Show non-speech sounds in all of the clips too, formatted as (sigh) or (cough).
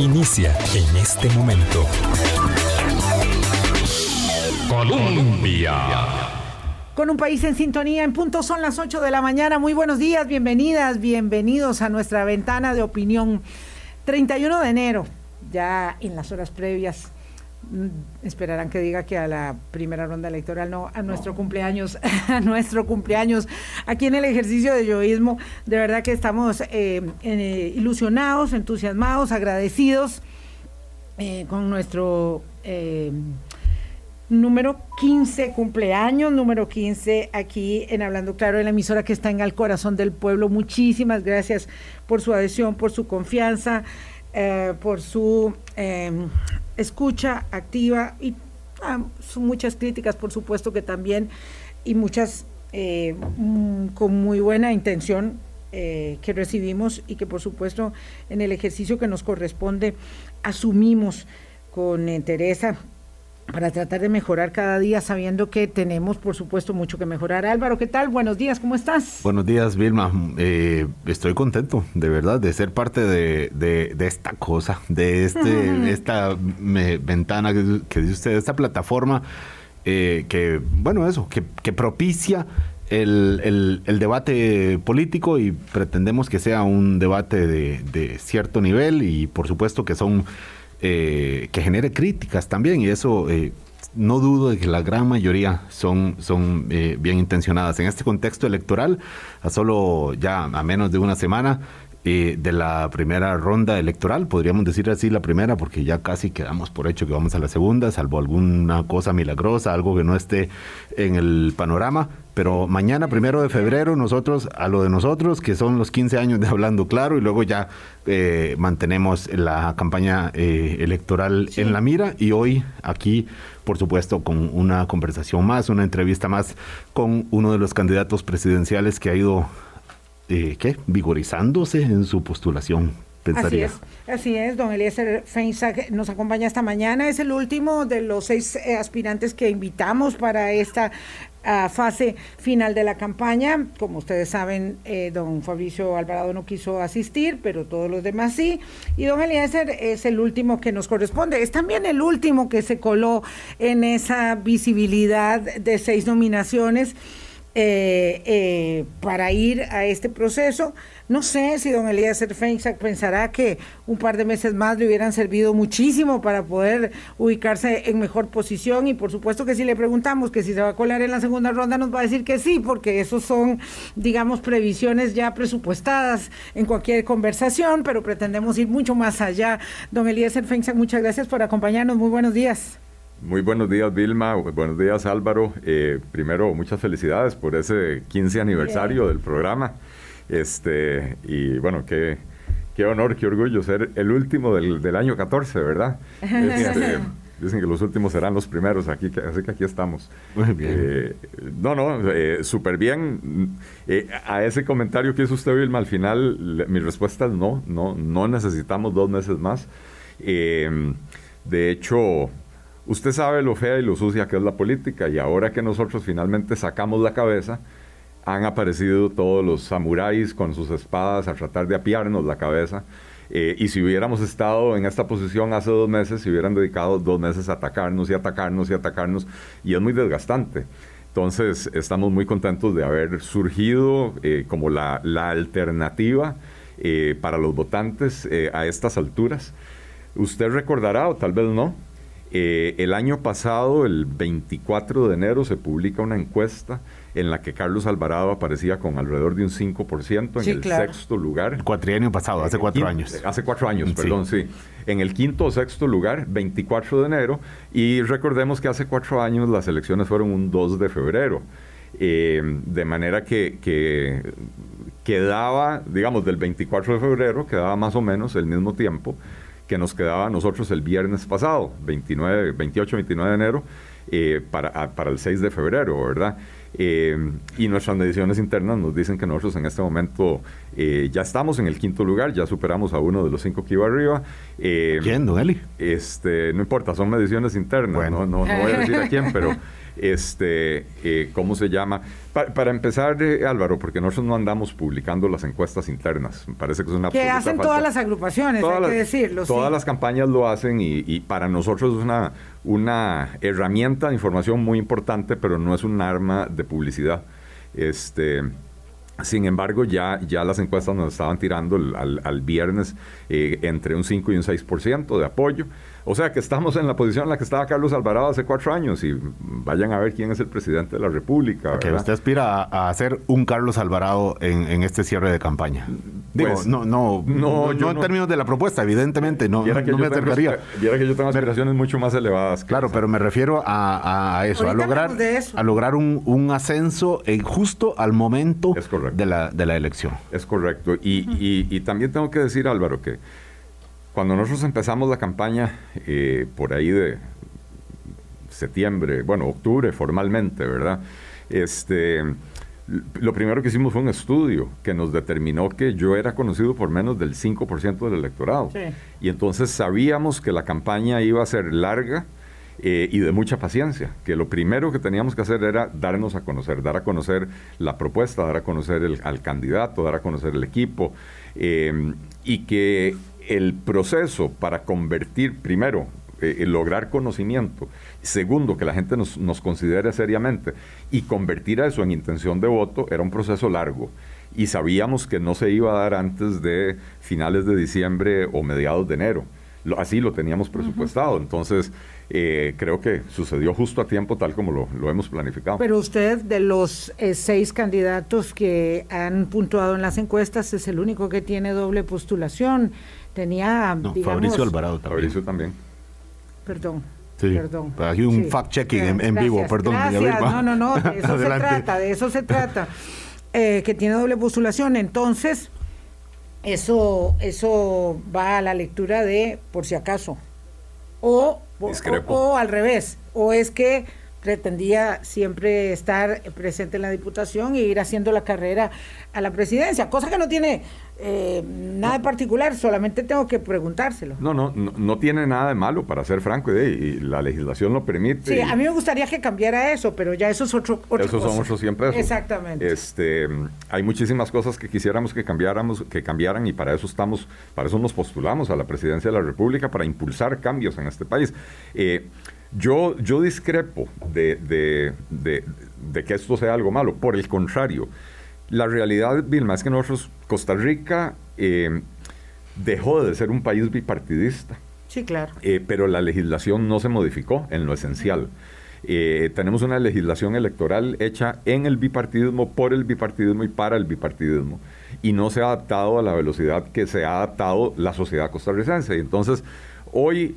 Inicia en este momento. Colombia. Con un país en sintonía, en punto son las 8 de la mañana. Muy buenos días, bienvenidas, bienvenidos a nuestra ventana de opinión. 31 de enero, ya en las horas previas esperarán que diga que a la primera ronda electoral, no, a nuestro cumpleaños, (laughs) a nuestro cumpleaños, aquí en el ejercicio de yoísmo, de verdad que estamos eh, eh, ilusionados, entusiasmados, agradecidos eh, con nuestro número 15 cumpleaños, número 15 aquí en Hablando Claro, en la emisora que está en el corazón del pueblo. Muchísimas gracias por su adhesión, por su confianza. por su escucha activa y ah, son muchas críticas, por supuesto que también, y muchas eh, mm, con muy buena intención eh, que recibimos y que por supuesto en el ejercicio que nos corresponde asumimos con entereza para tratar de mejorar cada día, sabiendo que tenemos, por supuesto, mucho que mejorar. Álvaro, ¿qué tal? Buenos días, ¿cómo estás? Buenos días, Vilma. Eh, estoy contento, de verdad, de ser parte de, de, esta cosa, de este, (laughs) esta ventana que, dice usted, de esta plataforma eh, que, bueno, eso, que, que propicia el, el, el, debate político y pretendemos que sea un debate de, de cierto nivel y, por supuesto, que son eh, que genere críticas también y eso eh, no dudo de que la gran mayoría son, son eh, bien intencionadas. En este contexto electoral, a solo ya a menos de una semana, de la primera ronda electoral, podríamos decir así la primera, porque ya casi quedamos por hecho que vamos a la segunda, salvo alguna cosa milagrosa, algo que no esté en el panorama. Pero mañana, primero de febrero, nosotros, a lo de nosotros, que son los 15 años de Hablando Claro, y luego ya eh, mantenemos la campaña eh, electoral en la mira, y hoy aquí, por supuesto, con una conversación más, una entrevista más con uno de los candidatos presidenciales que ha ido eh, ¿qué? vigorizándose en su postulación. Pensaría. Así es, así es, don Eliezer Feinsack nos acompaña esta mañana, es el último de los seis eh, aspirantes que invitamos para esta ah, fase final de la campaña. Como ustedes saben, eh, don Fabricio Alvarado no quiso asistir, pero todos los demás sí. Y don Eliezer es el último que nos corresponde. Es también el último que se coló en esa visibilidad de seis nominaciones. Eh, eh, para ir a este proceso. No sé si don Elías Feinsack pensará que un par de meses más le hubieran servido muchísimo para poder ubicarse en mejor posición y por supuesto que si le preguntamos que si se va a colar en la segunda ronda nos va a decir que sí, porque esos son, digamos, previsiones ya presupuestadas en cualquier conversación, pero pretendemos ir mucho más allá. Don Elías Feinsack, muchas gracias por acompañarnos. Muy buenos días. Muy buenos días, Vilma. Buenos días, Álvaro. Eh, primero, muchas felicidades por ese 15 aniversario del programa. Este, y bueno, qué, qué honor, qué orgullo ser el último del, año 14, ¿verdad? (laughs) Este, dicen que los últimos serán los primeros, aquí, así que aquí estamos. Muy bien. Eh, no, no, eh, súper bien. a ese comentario que hizo usted, Vilma, al final mi respuesta es no, no, no necesitamos dos meses más. de hecho, Usted sabe lo fea y lo sucia que es la política y ahora que nosotros finalmente sacamos la cabeza, han aparecido todos los samuráis con sus espadas a tratar de apiarnos la cabeza. Eh, y si hubiéramos estado en esta posición hace dos meses, se hubieran dedicado dos meses a atacarnos y atacarnos y atacarnos, y es muy desgastante. Entonces, estamos muy contentos de haber surgido eh, como la, alternativa eh, para los votantes a estas alturas. Usted recordará, o tal vez no, eh, el año pasado, el 24 de enero, se publica una encuesta en la que Carlos Alvarado aparecía con alrededor de un 5% en el sexto lugar. El cuatrienio pasado, hace cuatro años. Hace cuatro años, perdón, sí. En el quinto o sexto lugar, 24 de enero, y recordemos que hace cuatro años las elecciones fueron un 2 de febrero. Eh, de manera que, que quedaba, digamos, del 24 de febrero, quedaba más o menos el mismo tiempo que nos quedaba a nosotros el viernes pasado, 29, 28, 29 de enero, eh, para, para, el 6 de febrero, ¿verdad? Eh, y nuestras mediciones internas nos dicen que nosotros en este momento eh, ya estamos en el quinto lugar, ya superamos a uno de los cinco que iba arriba. Eh, ¿Quién, don Eli? Este, no importa, son mediciones internas, no, no, no voy a decir a quién, pero (laughs) este, eh, ¿cómo se llama? para empezar, eh, Álvaro, porque nosotros no andamos publicando las encuestas internas. Me parece que es una Que hacen todas las agrupaciones, hay que decirlo. Todas las campañas lo hacen y, para nosotros es una, una herramienta de información muy importante, pero no es un arma de publicidad. Este, sin embargo, ya, ya las encuestas nos estaban tirando al, viernes eh, entre un 5 y un 6% de apoyo. O sea que estamos en la posición en la que estaba Carlos Alvarado hace cuatro años y vayan a ver quién es el presidente de la República. Que usted aspira a, hacer un Carlos Alvarado en, este cierre de campaña. Digo, pues, no, no, no, no, en términos de la propuesta, evidentemente, no, no me acercaría. Viera que yo tengo aspiraciones mucho más elevadas. Claro, pero me refiero a, eso, a lograr, a lograr un, ascenso justo al momento de la, de la elección. Es correcto. Y, y también tengo que decir, Álvaro, que cuando nosotros empezamos la campaña, eh, por ahí de septiembre, bueno, octubre formalmente, ¿verdad? Este, lo primero que hicimos fue un estudio que nos determinó que yo era conocido por menos del 5% del electorado. Y entonces sabíamos que la campaña iba a ser larga eh, y de mucha paciencia, que lo primero que teníamos que hacer era darnos a conocer, dar a conocer la propuesta, dar a conocer el, al candidato, dar a conocer el equipo, eh, y que el proceso para convertir, primero, eh, lograr conocimiento, segundo, que la gente nos, nos, considere seriamente y convertir eso en intención de voto era un proceso largo y sabíamos que no se iba a dar antes de finales de diciembre o mediados de enero. así lo teníamos presupuestado, entonces eh, creo que sucedió justo a tiempo tal como lo, hemos planificado. Pero usted de los eh, seis candidatos que han puntuado en las encuestas es el único que tiene doble postulación tenía. No, Fabricio Alvarado también. Fabricio también. Perdón. Sí, perdón. Hay un fact-checking en, vivo, perdón. No, no, no, de eso (laughs) se trata, de eso se trata. Eh, que tiene doble postulación, entonces eso, eso va a la lectura de por si acaso. O, o, o, al revés, o es que pretendía siempre estar presente en la diputación e ir haciendo la carrera a la presidencia, cosa que no tiene eh, nada de particular, solamente tengo que preguntárselo. No, no, no, tiene nada de malo, para ser franco, y, la legislación lo permite. Sí, a mí me gustaría que cambiara eso, pero ya eso es otro. Esos son otros siempre Exactamente. Este, hay muchísimas cosas que quisiéramos que cambiáramos, que cambiaran, y para eso estamos, para eso nos postulamos a la presidencia de la República, para impulsar cambios en este país. Eh, yo, yo discrepo de, de, de que esto sea algo malo, por el contrario. La realidad, Vilma, es que nosotros, Costa Rica, eh, dejó de ser un país bipartidista. Sí, claro. Eh, pero la legislación no se modificó en lo esencial. Eh, tenemos una legislación electoral hecha en el bipartidismo, por el bipartidismo y para el bipartidismo. Y no se ha adaptado a la velocidad que se ha adaptado la sociedad costarricense. Y entonces, hoy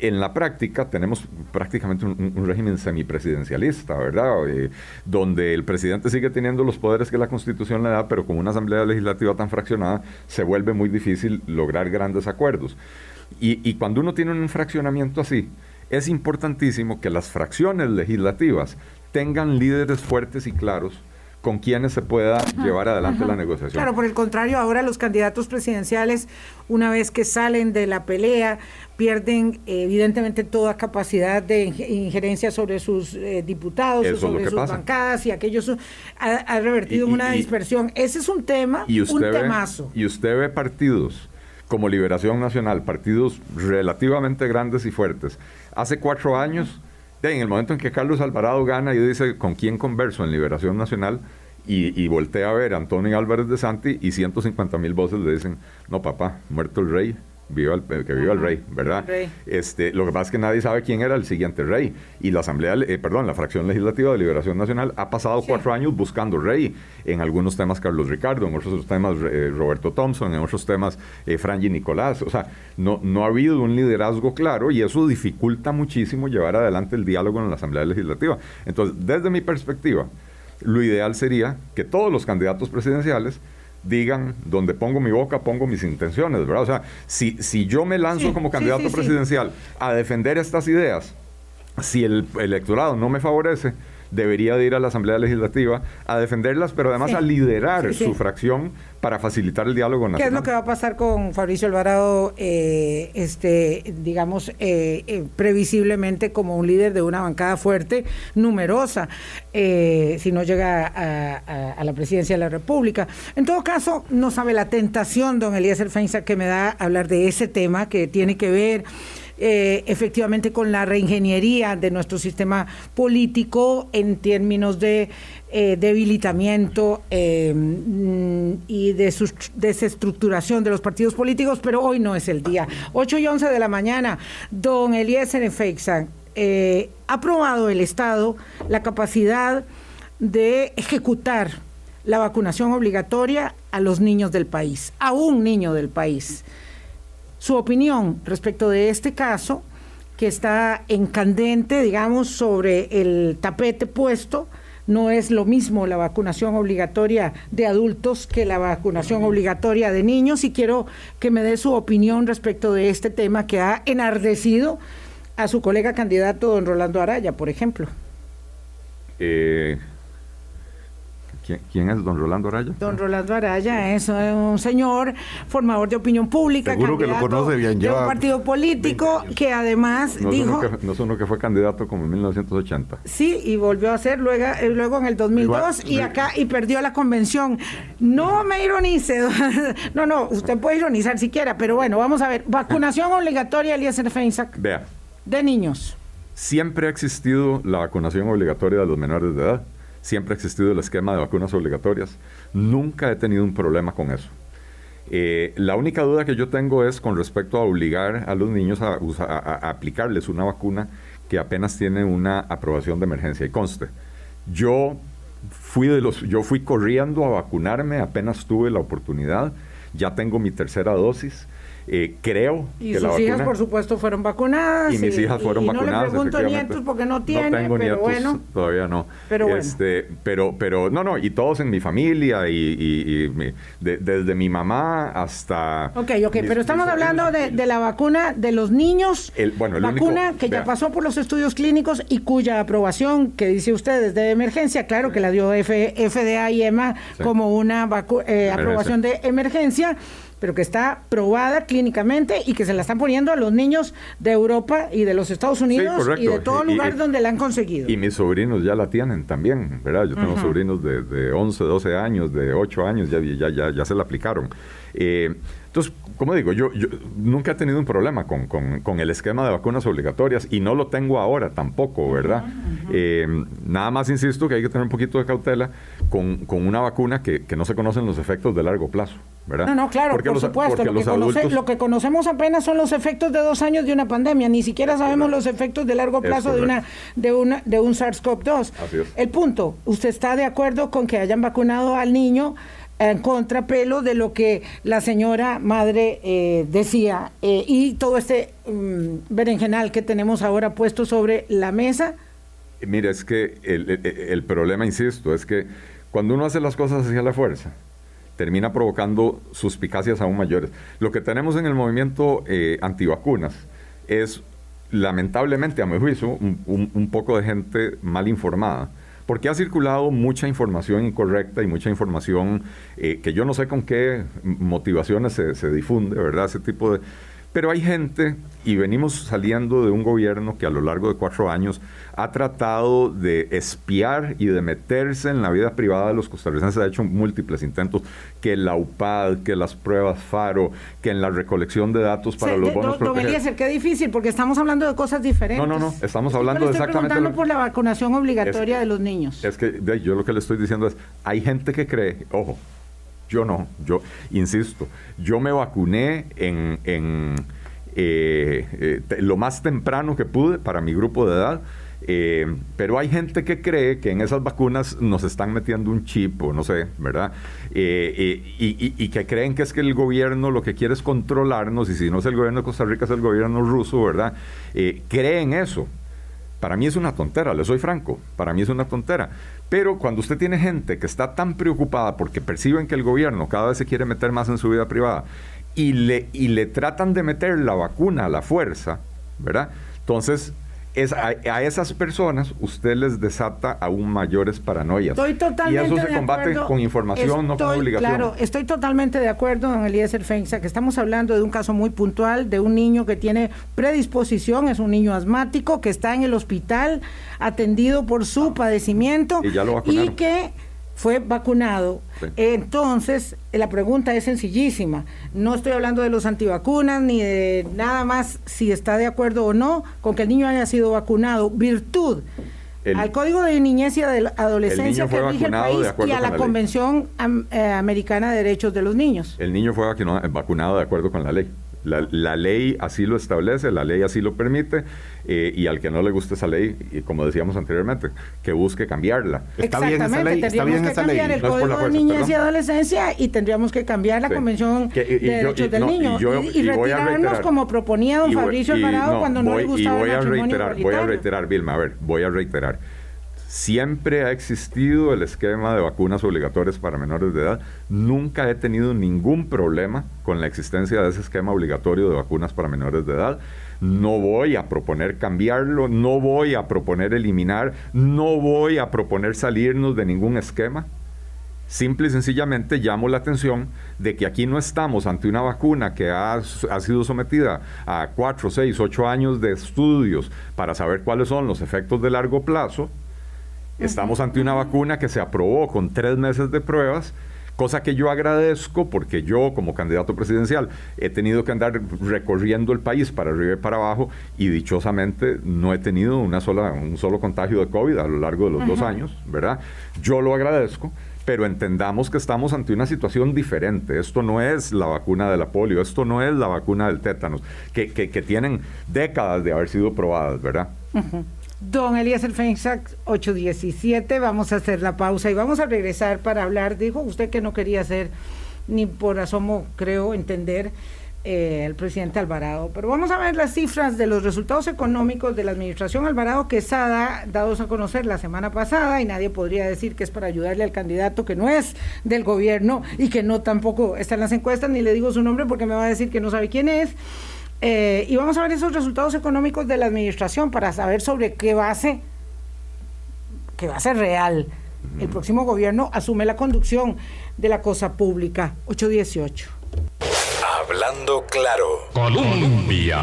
en la práctica tenemos prácticamente un, régimen semipresidencialista, ¿verdad? Eh, donde el presidente sigue teniendo los poderes que la Constitución le da, pero con una asamblea legislativa tan fraccionada se vuelve muy difícil lograr grandes acuerdos. Y, y cuando uno tiene un fraccionamiento así, es importantísimo que las fracciones legislativas tengan líderes fuertes y claros con quienes se pueda llevar adelante la negociación. Claro, por el contrario, ahora los candidatos presidenciales, una vez que salen de la pelea, pierden evidentemente toda capacidad de injerencia sobre sus eh, diputados, o sobre sus bancadas y aquellos ha, revertido en una dispersión. Ese es un tema, y un temazo. Y usted ve partidos como Liberación Nacional, partidos relativamente grandes y fuertes. Hace cuatro años en el momento en que Carlos Alvarado gana y dice con quién converso en Liberación Nacional y, voltea a ver a Antonio Álvarez de Santi y 150 mil voces le dicen, no papá, muerto el rey, viva el, que viva el rey, ¿verdad? Este, lo que pasa es que nadie sabe quién era el siguiente rey. Y la Asamblea, eh, perdón, la Fracción Legislativa de Liberación Nacional ha pasado cuatro años buscando rey. En algunos temas Carlos Ricardo, en otros temas eh, Roberto Thompson, en otros temas eh, Franji Nicolás. O sea, no, no ha habido un liderazgo claro y eso dificulta muchísimo llevar adelante el diálogo en la Asamblea Legislativa. Entonces, desde mi perspectiva, lo ideal sería que todos los candidatos presidenciales digan, donde pongo mi boca, pongo mis intenciones, ¿verdad? O sea, si, si yo me lanzo como candidato presidencial a defender estas ideas, si el electorado no me favorece, debería de ir a la Asamblea Legislativa a defenderlas, pero además a liderar su fracción para facilitar el diálogo nacional. ¿Qué es lo que va a pasar con Fabricio Alvarado, eh, este, digamos, eh, eh, previsiblemente como un líder de una bancada fuerte, numerosa, si no llega a, la presidencia de la República? En todo caso, no sabe la tentación, don Elías Feinza, que me da hablar de ese tema que tiene que ver eh, efectivamente con la reingeniería de nuestro sistema político en términos de eh, debilitamiento eh, y de desestructuración de los partidos políticos, pero hoy no es el día. 8 y 11 de la mañana, don Eliezer Feixan, ha aprobado el Estado la capacidad de ejecutar la vacunación obligatoria a los niños del país, a un niño del país su opinión respecto de este caso que está en candente, digamos, sobre el tapete puesto. No es lo mismo la vacunación obligatoria de adultos que la vacunación obligatoria de niños y quiero que me dé su opinión respecto de este tema que ha enardecido a su colega candidato, don Rolando Araya, por ejemplo. Eh, ¿Quién, es don Rolando Araya? Don Rolando Araya es un señor formador de opinión pública, Seguro que lo conoce bien, de un partido político que además no dijo... no es uno que fue candidato como en 1980. Sí, y volvió a ser luego, eh, luego en el 2002 y acá y perdió la convención. No me ironice, (laughs) no, no, usted puede ironizar si quiera, pero bueno, vamos a ver. Vacunación obligatoria, Eliezer Feinsack. Vea. De niños. Siempre ha existido la vacunación obligatoria de los menores de edad siempre ha existido el esquema de vacunas obligatorias. Nunca he tenido un problema con eso. Eh, la única duda que yo tengo es con respecto a obligar a los niños a, aplicarles una vacuna que apenas tiene una aprobación de emergencia. Y conste, yo fui, de los, yo fui corriendo a vacunarme apenas tuve la oportunidad, ya tengo mi tercera dosis eh, creo y sus hijas, por supuesto, fueron vacunadas. Y mis hijas fueron vacunadas. No le pregunto nietos porque no tiene, tengo pero nietos, bueno. Todavía no. Pero bueno. Este, pero, pero, no, no, y todos en mi familia y, desde mi mamá hasta... Ok, ok, pero estamos hablando de, la vacuna de los niños. El, bueno, el vacuna que ya pasó por los estudios clínicos y cuya aprobación, que dice usted, es de emergencia, claro que la dio FDA y EMA como una eh, aprobación de emergencia pero que está probada clínicamente y que se la están poniendo a los niños de Europa y de los Estados Unidos y de todo lugar donde la han conseguido. Y mis sobrinos ya la tienen también, ¿verdad? Yo tengo sobrinos de, de, 11, 12 años, de 8 años, ya, ya, ya, ya se la aplicaron. Eh, entonces, como digo, yo, yo, nunca he tenido un problema con, con, el esquema de vacunas obligatorias y no lo tengo ahora tampoco, ¿verdad? Eh, nada más insisto que hay que tener un poquito de cautela con, con una vacuna que, que, no se conocen los efectos de largo plazo, ¿verdad? No, no, claro, por supuesto. Lo que, lo que, conocemos apenas son los efectos de dos años de una pandemia. Ni siquiera sabemos los efectos de largo plazo de, una, de, una, de un SARS-CoV-2. El punto, ¿usted está de acuerdo con que hayan vacunado al niño? En contrapelo de lo que la señora madre eh, decía eh, y todo este um, berenjenal que tenemos ahora puesto sobre la mesa? Mira, es que el, problema, insisto, es que cuando uno hace las cosas hacia la fuerza, termina provocando suspicacias aún mayores. Lo que tenemos en el movimiento eh, antivacunas es, lamentablemente, a mi juicio, un poco de gente mal informada porque ha circulado mucha información incorrecta y mucha información eh, que yo no sé con qué motivaciones se, se difunde, ¿verdad? Ese tipo de pero hay gente, y venimos saliendo de un gobierno que a lo largo de cuatro años ha tratado de espiar y de meterse en la vida privada de los costarricenses, ha hecho múltiples intentos, que la UPAD, que las pruebas FARO, que en la recolección de datos para los bonos don, don qué difícil, porque estamos hablando de cosas diferentes. No, no, no, estamos hablando estoy exactamente... preguntando por la vacunación obligatoria de los niños. Es que yo lo que le estoy diciendo es, hay gente que cree, ojo, yo no, yo insisto, yo me vacuné en, eh, eh, lo más temprano que pude para mi grupo de edad. Eh, pero hay gente que cree que en esas vacunas nos están metiendo un chip o no sé, ¿verdad? y, que creen que es que el gobierno lo que quiere es controlarnos y si no es el gobierno de Costa Rica es el gobierno ruso, ¿verdad? creen eso. Para mí es una tontera, le soy franco, para mí es una tontera. Pero cuando usted tiene gente que está tan preocupada porque perciben que el gobierno cada vez se quiere meter más en su vida privada y le, y le tratan de meter la vacuna a la fuerza, ¿verdad? Entonces, es a, esas personas usted les desata aún mayores paranoias. Estoy totalmente y eso se combate con información, no con obligación. Claro, estoy totalmente de acuerdo en Eliezer Feinza, que estamos hablando de un caso muy puntual, de un niño que tiene predisposición, es un niño asmático que está en el hospital atendido por su padecimiento y, ya lo y que fue vacunado. Entonces, la pregunta es sencillísima. No estoy hablando de los antivacunas ni de nada más si está de acuerdo o no con que el niño haya sido vacunado. Virtud al Código de Niñez y de Adolescencia que rige el país y a la, Convención eh, Americana de Derechos de los Niños. El niño fue vacunado de acuerdo con la ley. La, ley así lo establece, la ley así lo permite, eh, y al que no le guste esa ley, y como decíamos anteriormente, que busque cambiarla. Está bien esa ley, está bien esa ley. el Código de Niñez y Adolescencia y tendríamos que cambiar la Convención de Derechos del Niño y, retirarnos como proponía don Fabricio Alvarado cuando no le gustaba y voy a reiterar, Voy a reiterar, Vilma, a ver, voy a reiterar Siempre ha existido el esquema de vacunas obligatorias para menores de edad. Nunca he tenido ningún problema con la existencia de ese esquema obligatorio de vacunas para menores de edad. No voy a proponer cambiarlo, no voy a proponer eliminar, no voy a proponer salirnos de ningún esquema. Simple y sencillamente llamo la atención de que aquí no estamos ante una vacuna que ha, ha, sido sometida a 4, 6, 8 años de estudios para saber cuáles son los efectos de largo plazo Estamos ante una vacuna que se aprobó con tres meses de pruebas, cosa que yo agradezco porque yo como candidato presidencial he tenido que andar recorriendo el país para arriba y para abajo y dichosamente no he tenido una sola, un solo contagio de COVID a lo largo de los dos años, ¿verdad? Yo lo agradezco pero entendamos que estamos ante una situación diferente. Esto no es la vacuna de la polio, esto no es la vacuna del tétanos, que, tienen décadas de haber sido probadas, ¿verdad? Don Elías Feinsack, 817, vamos a hacer la pausa y vamos a regresar para hablar. Dijo usted que no quería hacer ni por asomo, creo, entender eh, el presidente Alvarado. Pero vamos a ver las cifras de los resultados económicos de la administración Alvarado Quesada, dados a conocer la semana pasada, y nadie podría decir que es para ayudarle al candidato que no es del gobierno y que no tampoco está en las encuestas, ni le digo su nombre porque me va a decir que no sabe quién es. Eh, y vamos a ver esos resultados económicos de la administración para saber sobre qué base, qué base real. El próximo gobierno asume la conducción de la cosa pública. 818. Hablando claro. Colombia.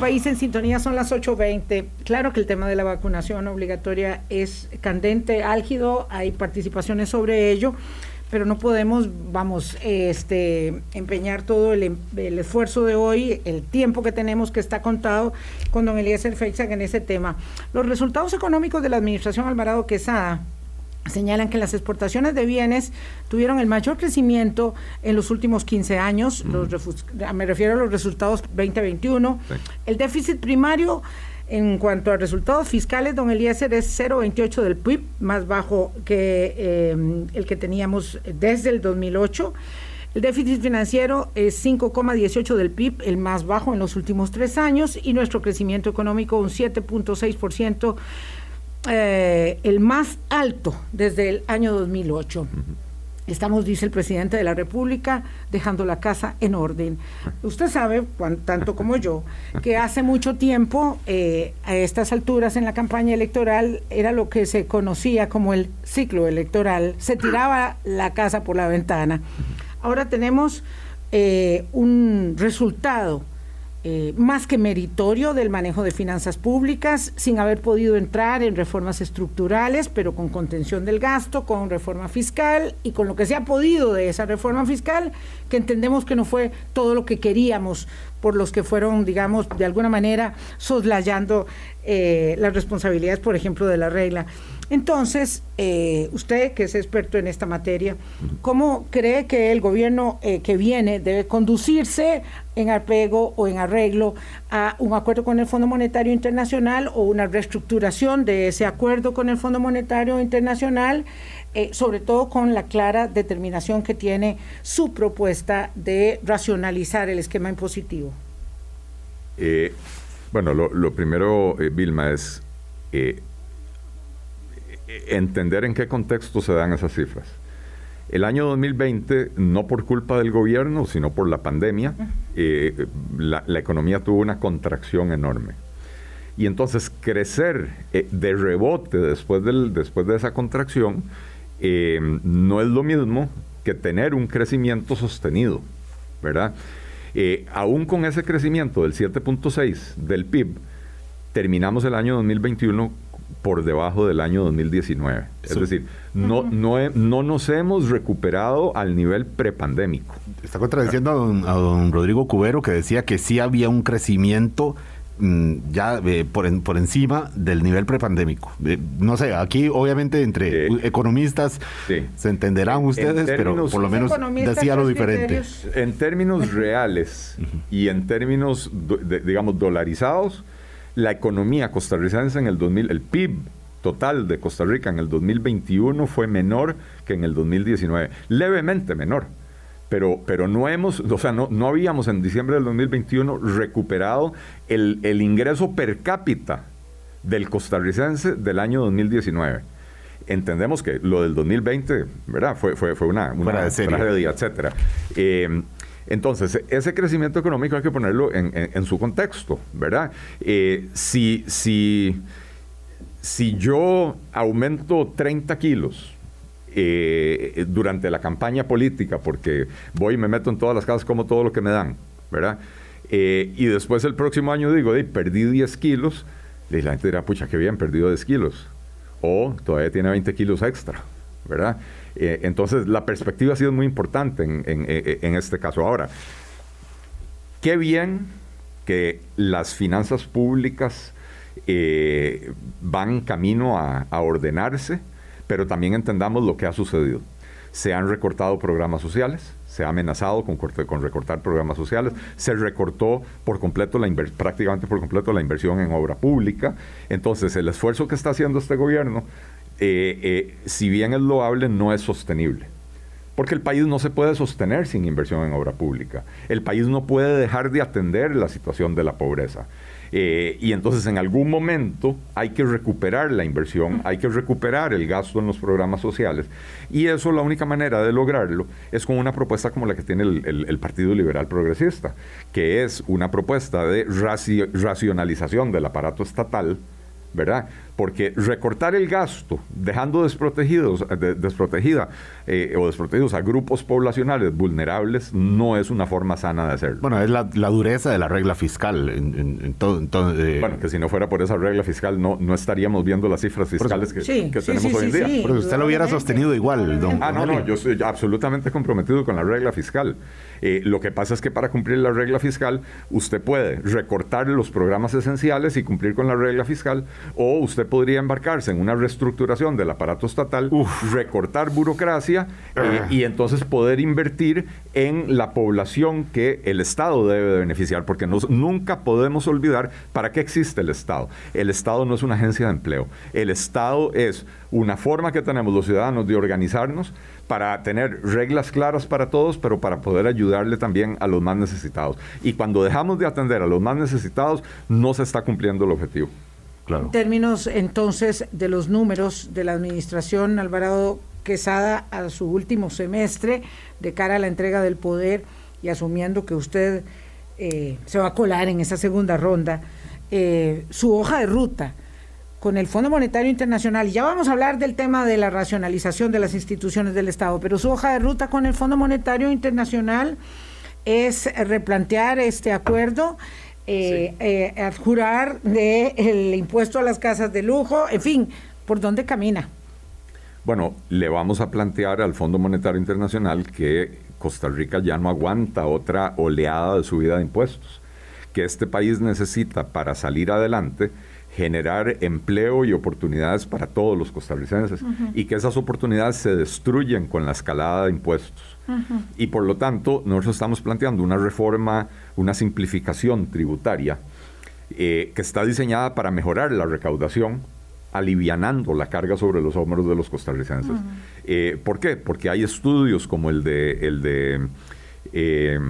País en sintonía son las 8.20. Claro que el tema de la vacunación obligatoria es candente, álgido, hay participaciones sobre ello pero no podemos, vamos, este, empeñar todo el, esfuerzo de hoy, el tiempo que tenemos que está contado con don Eliezer Feixac en ese tema. Los resultados económicos de la administración Alvarado Quesada señalan que las exportaciones de bienes tuvieron el mayor crecimiento en los últimos 15 años, me refiero a los resultados 2021. El déficit primario en cuanto a resultados fiscales, don Eliezer es 0,28 del PIB, más bajo que eh, el que teníamos desde el 2008. El déficit financiero es 5,18 del PIB, el más bajo en los últimos tres años, y nuestro crecimiento económico un 7.6%, eh, el más alto desde el año 2008. Estamos, dice el presidente de la República, dejando la casa en orden. Usted sabe, tanto como yo, que hace mucho tiempo, eh, a estas alturas en la campaña electoral, era lo que se conocía como el ciclo electoral. Se tiraba la casa por la ventana. Ahora tenemos eh, un resultado eh, más que meritorio del manejo de finanzas públicas, sin haber podido entrar en reformas estructurales, pero con contención del gasto, con reforma fiscal y con lo que se ha podido de esa reforma fiscal, que entendemos que no fue todo lo que queríamos por los que fueron, digamos, de alguna manera soslayando eh, las responsabilidades, por ejemplo, de la regla. Entonces, eh, usted que es experto en esta materia, ¿cómo cree que el gobierno eh, que viene debe conducirse en apego o en arreglo a un acuerdo con el Fondo Monetario Internacional o una reestructuración de ese acuerdo con el Fondo Monetario Internacional, eh, sobre todo con la clara determinación que tiene su propuesta de racionalizar el esquema impositivo? bueno, lo, lo primero, Vilma, es entender en qué contexto se dan esas cifras. El año 2020, no por culpa del gobierno, sino por la pandemia, eh, la, economía tuvo una contracción enorme. Y entonces crecer eh, de rebote después, del, después de esa contracción eh, no es lo mismo que tener un crecimiento sostenido, ¿verdad? Aún con ese crecimiento del 7.6 del PIB, terminamos el año 2021 por debajo del año 2019. Es decir, no, no, no nos hemos recuperado al nivel prepandémico. Está contradiciendo a don, a don Rodrigo Cubero que decía que sí había un crecimiento mm, ya eh, por, por encima del nivel prepandémico. Eh, no sé, aquí obviamente entre economistas se entenderán ustedes, pero por lo menos decía lo diferente. En términos reales (laughs) y en términos, digamos, dolarizados, la economía costarricense en el 2000, el PIB total de Costa Rica en el 2021 fue menor que en el 2019, levemente menor. Pero, pero no hemos, o sea, no, no habíamos en diciembre del 2021 recuperado el, el ingreso per cápita del costarricense del año 2019 entendemos que lo del 2020, ¿verdad? Fue, fue, fue una, una tragedia, etcétera. Eh, entonces, ese crecimiento económico hay que ponerlo en, su contexto, ¿verdad? Eh, si, si, si yo aumento 30 kilos eh, durante la campaña política, porque voy y me meto en todas las casas como todo lo que me dan, ¿verdad? Eh, y después el próximo año digo, perdí 10 kilos, y la gente dirá, pucha, qué bien, perdido 10 kilos. O todavía tiene 20 kilos extra, Eh, entonces, la perspectiva ha sido muy importante en, este caso. Ahora, qué bien que las finanzas públicas eh, van camino a, ordenarse, pero también entendamos lo que ha sucedido. Se han recortado programas sociales, se ha amenazado con, con recortar programas sociales, se recortó por completo la prácticamente por completo la inversión en obra pública. Entonces, el esfuerzo que está haciendo este gobierno eh, eh, si bien es loable, no es sostenible. Porque el país no se puede sostener sin inversión en obra pública. El país no puede dejar de atender la situación de la pobreza. Eh, y entonces en algún momento hay que recuperar la inversión, hay que recuperar el gasto en los programas sociales. Y eso la única manera de lograrlo es con una propuesta como la que tiene el, Partido Liberal Progresista, que es una propuesta de racionalización del aparato estatal, ¿verdad? Porque recortar el gasto, dejando desprotegidos, desprotegida eh, o desprotegidos a grupos poblacionales vulnerables, no es una forma sana de hacerlo. Bueno, es la, dureza de la regla fiscal. En, todo, eh, bueno, que si no fuera por esa regla fiscal, no, no estaríamos viendo las cifras fiscales que, tenemos hoy en día. Pero usted lo hubiera sostenido igual, don. Ah, no, no, yo estoy absolutamente comprometido con la regla fiscal. Eh, lo que pasa es que para cumplir la regla fiscal, usted puede recortar los programas esenciales y cumplir con la regla fiscal, o usted podría embarcarse en una reestructuración del aparato estatal, recortar burocracia eh, ah. y entonces poder invertir en la población que el Estado debe beneficiar, porque nunca podemos olvidar para qué existe el Estado. El Estado no es una agencia de empleo, el Estado es una forma que tenemos los ciudadanos de organizarnos para tener reglas claras para todos, pero para poder ayudarle también a los más necesitados. Y cuando dejamos de atender a los más necesitados, no se está cumpliendo el objetivo. En términos entonces de los números de la administración Alvarado Quesada a su último semestre de cara a la entrega del poder y asumiendo que usted eh, se va a colar en esa segunda ronda, eh, su hoja de ruta con el Fondo Monetario Internacional, ya vamos a hablar del tema de la racionalización de las instituciones del Estado, pero su hoja de ruta con el Fondo Monetario Internacional es replantear este acuerdo eh, eh, adjurar del impuesto a las casas de lujo, en fin, ¿por dónde camina? Bueno, le vamos a plantear al Fondo Monetario Internacional que Costa Rica ya no aguanta otra oleada de subida de impuestos, que este país necesita para salir adelante generar empleo y oportunidades para todos los costarricenses y que esas oportunidades se destruyen con la escalada de impuestos. Y por lo tanto, nosotros estamos planteando una reforma, una simplificación tributaria eh, que está diseñada para mejorar la recaudación, alivianando la carga sobre los hombros de los costarricenses. Eh, ¿Por qué? Porque hay estudios como el de, el de eh,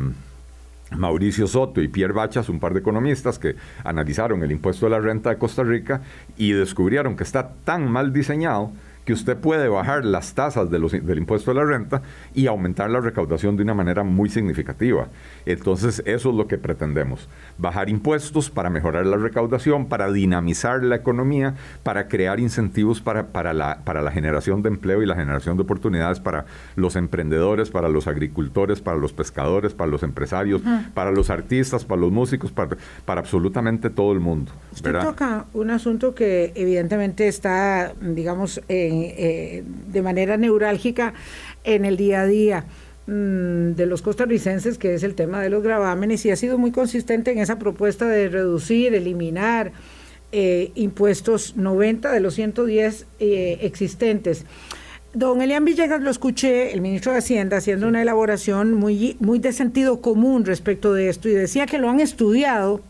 Mauricio Soto y Pierre Bachas, un par de economistas que analizaron el impuesto de la renta de Costa Rica y descubrieron que está tan mal diseñado que usted puede bajar las tasas de los, del impuesto a la renta y aumentar la recaudación de una manera muy significativa. Entonces, eso es lo que pretendemos. Bajar impuestos para mejorar la recaudación, para dinamizar la economía, para crear incentivos para, para, la, para la generación de empleo y la generación de oportunidades para los emprendedores, para los agricultores, para los pescadores, para los empresarios, para los artistas, para los músicos, para, para absolutamente todo el mundo. Usted toca un asunto que evidentemente está, digamos, eh, de manera neurálgica en el día a día mm, de los costarricenses, que es el tema de los gravámenes, y ha sido muy consistente en esa propuesta de reducir, eliminar eh, impuestos 90 de los 110 eh, existentes. Don Elian Villegas lo escuché, el ministro de Hacienda, haciendo una elaboración muy, muy de sentido común respecto de esto y decía que lo han estudiado,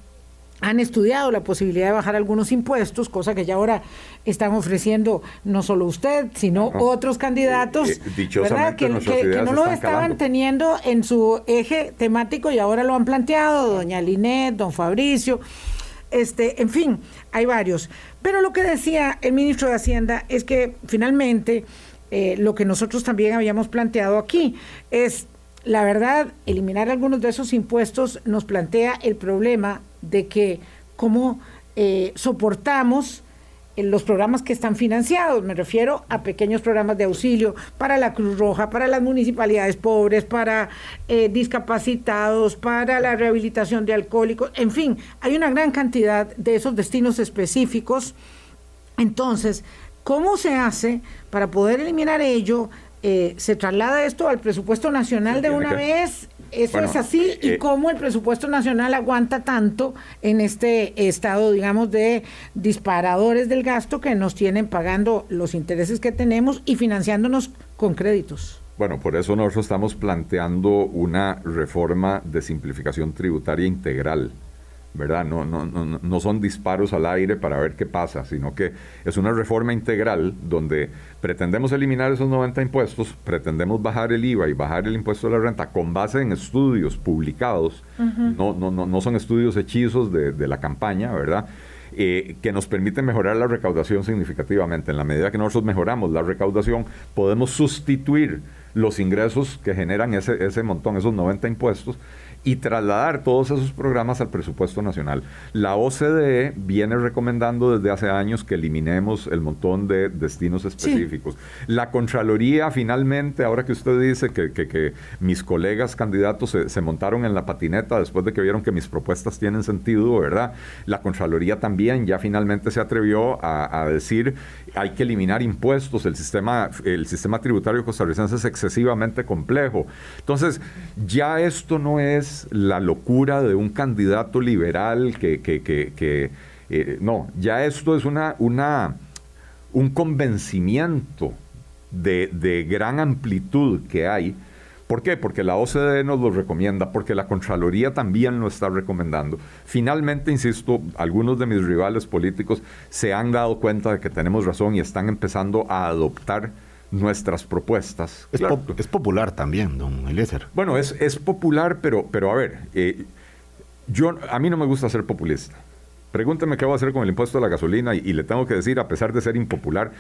han estudiado la posibilidad de bajar algunos impuestos, cosa que ya ahora están ofreciendo no solo usted, sino otros candidatos, eh, ¿verdad? Que, no lo estaban teniendo en su eje temático y ahora lo han planteado, doña Linet, don Fabricio, este, en fin, hay varios. Pero lo que decía el ministro de Hacienda es que finalmente eh, lo que nosotros también habíamos planteado aquí. Es, la verdad, eliminar algunos de esos impuestos nos plantea el problema de que cómo eh, soportamos eh, los programas que están financiados, me refiero a pequeños programas de auxilio para la Cruz Roja, para las municipalidades pobres, para discapacitados, para la rehabilitación de alcohólicos, en fin, hay una gran cantidad de esos destinos específicos. Entonces, ¿Cómo se hace para poder eliminar ello? Eh, ¿Se traslada esto al presupuesto nacional de una vez? ¿Eso es así? ¿Y eh, cómo el presupuesto nacional aguanta tanto en este estado, digamos, de disparadores del gasto que nos tienen pagando los intereses que tenemos y financiándonos con créditos? Bueno, por eso nosotros estamos planteando una reforma de simplificación tributaria integral ¿verdad? No, no, no, no son disparos al aire para ver qué pasa, sino que es una reforma integral donde pretendemos eliminar esos 90 impuestos, pretendemos bajar el IVA y bajar el impuesto de la renta con base en estudios publicados, no, no, no, no son estudios hechizos de, de la campaña, ¿verdad? Eh, que nos permiten mejorar la recaudación significativamente. En la medida que nosotros mejoramos la recaudación, podemos sustituir los ingresos que generan ese, ese montón, esos 90 impuestos, y trasladar todos esos programas al presupuesto nacional. La OCDE viene recomendando desde hace años que eliminemos el montón de destinos específicos. La Contraloría finalmente, ahora que usted dice que, que, mis colegas candidatos se, se, montaron en la patineta después de que vieron que mis propuestas tienen sentido, ¿verdad? La Contraloría también ya finalmente se atrevió a, a decir hay que eliminar impuestos, el sistema, el sistema tributario costarricense es excesivamente complejo. Entonces, ya esto no es la locura de un candidato liberal que, que, eh, no, ya esto es una, una, un convencimiento de, de gran amplitud que hay. ¿Por qué? Porque la OCDE nos lo recomienda, porque la Contraloría también lo está recomendando. Finalmente, insisto, algunos de mis rivales políticos se han dado cuenta de que tenemos razón y están empezando a adoptar nuestras propuestas. Es, es popular también, don Eliezer. Bueno, es, es popular, pero, pero a ver, eh, yo, a mí no me gusta ser populista. Pregúnteme qué voy a hacer con el impuesto a la gasolina y, le tengo que decir, a pesar de ser impopular,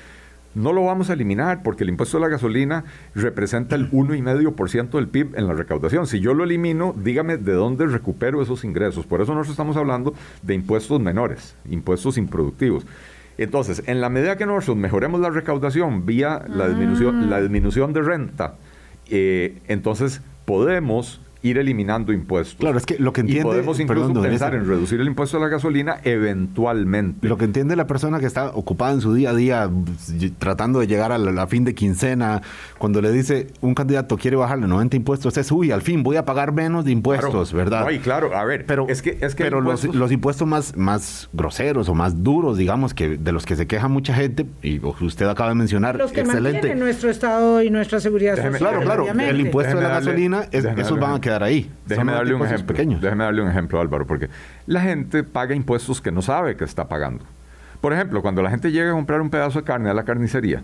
no lo vamos a eliminar porque el impuesto a la gasolina representa el 1,5% del PIB en la recaudación. Si yo lo elimino, dígame de dónde recupero esos ingresos. Por eso nosotros estamos hablando de impuestos menores, impuestos improductivos. Entonces, en la medida que nosotros mejoremos la recaudación vía la disminución, la disminución de renta, eh, entonces podemos ir eliminando impuestos. Claro, es que lo que entiende... Y podemos incluso pensar en reducir el impuesto a la gasolina eventualmente. Lo que entiende la persona que está ocupada en su día a día tratando de llegar a la, fin de quincena, cuando le dice un candidato quiere bajarle 90 impuestos, es, uy, al fin voy a pagar menos de impuestos, ¿verdad? Ay, claro, a ver, pero, es que, es que pero los, impuestos más, más groseros o más duros, digamos, que de los que se queja mucha gente, y usted acaba de mencionar, los que excelente. nuestro Estado y nuestra seguridad social. Claro, claro, el impuesto de la gasolina, esos van a quedar ahí. Déjeme darle un ejemplo. Déjeme darle un ejemplo, Álvaro, porque la gente paga impuestos que no sabe que está pagando. Por ejemplo, cuando la gente llega a comprar un pedazo de carne a la carnicería,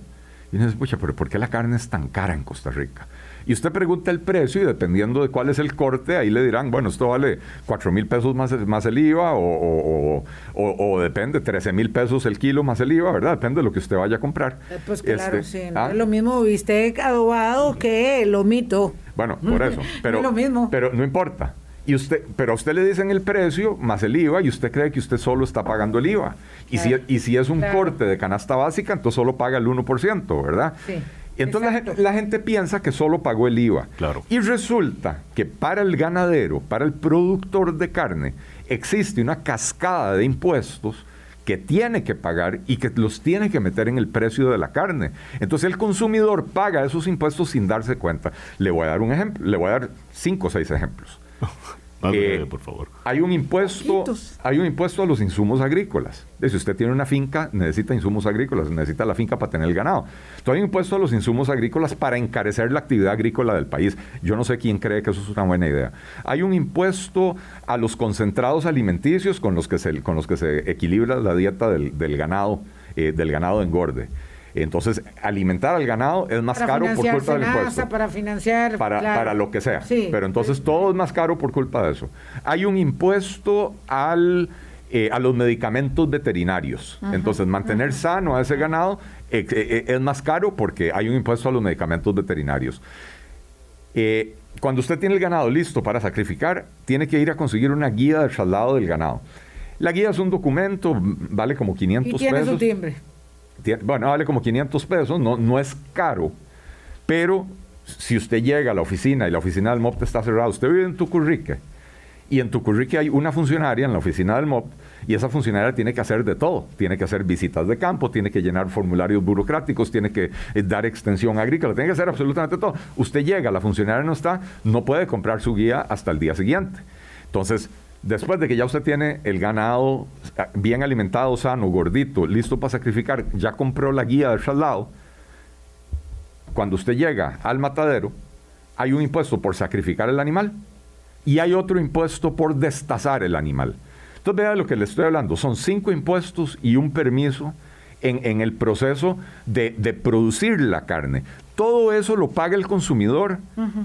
y dice, pucha, pero ¿por qué la carne es tan cara en Costa Rica? Y usted pregunta el precio y dependiendo de cuál es el corte, ahí le dirán, bueno, esto vale 4 mil pesos más, más el IVA o, o, depende, 13 mil pesos el kilo más el IVA, ¿verdad? Depende de lo que usted vaya a comprar. Eh, pues claro, este, sí. ¿ah? es lo mismo bistec adobado que lo mito. Bueno, por eso. (laughs) Pero, lo mismo. Pero no importa. Y usted, pero a usted le dicen el precio más el IVA y usted cree que usted solo está pagando el IVA. Y, si, y si es un corte de canasta básica, entonces solo paga el 1%, ¿verdad? Sí. Y entonces la gente, piensa que solo pagó el IVA. Claro. Y resulta que para el ganadero, para el productor de carne, existe una cascada de impuestos que tiene que pagar y que los tiene que meter en el precio de la carne. Entonces el consumidor paga esos impuestos sin darse cuenta. Le voy a dar un ejemplo, le voy a dar cinco o seis ejemplos. Eh, por favor. Hay un impuesto, hay un impuesto a los insumos agrícolas. Si usted tiene una finca, necesita insumos agrícolas, necesita la finca para tener el ganado. Entonces hay un impuesto a los insumos agrícolas para encarecer la actividad agrícola del país. Yo no sé quién cree que eso es una buena idea. Hay un impuesto a los concentrados alimenticios con los que se, con los que se equilibra la dieta del, ganado, eh, del ganado de engorde. Entonces, alimentar al ganado es más caro por culpa del impuesto. Para financiar. Para, para lo que sea. Pero entonces todo es más caro por culpa de eso. Hay un impuesto al, eh, a los medicamentos veterinarios. entonces, mantener sano a ese ganado eh, eh, es más caro porque hay un impuesto a los medicamentos veterinarios. cuando usted tiene el ganado listo para sacrificar, tiene que ir a conseguir una guía de traslado del ganado. La guía es un documento, vale como 500 ¿Y tiene pesos. Su timbre bueno, vale como 500 pesos, no, no es caro, pero si usted llega a la oficina y la oficina del MOP está cerrada, usted vive en Tucurrique y en Tucurrique hay una funcionaria en la oficina del MOP y esa funcionaria tiene que hacer de todo, tiene que hacer visitas de campo, tiene que llenar formularios burocráticos, tiene que eh, dar extensión agrícola, tiene que hacer absolutamente todo. Usted llega, la funcionaria no está, no puede comprar su guía hasta el día siguiente. Entonces, Después de que ya usted tiene el ganado eh, bien alimentado, sano, gordito, listo para sacrificar, ya compró la guía del traslado, cuando usted llega al matadero, hay un impuesto por sacrificar el animal y hay otro impuesto por destazar el animal. Entonces vea lo que le estoy hablando, son cinco impuestos y un permiso en, el proceso de, producir la carne. Todo eso lo paga el consumidor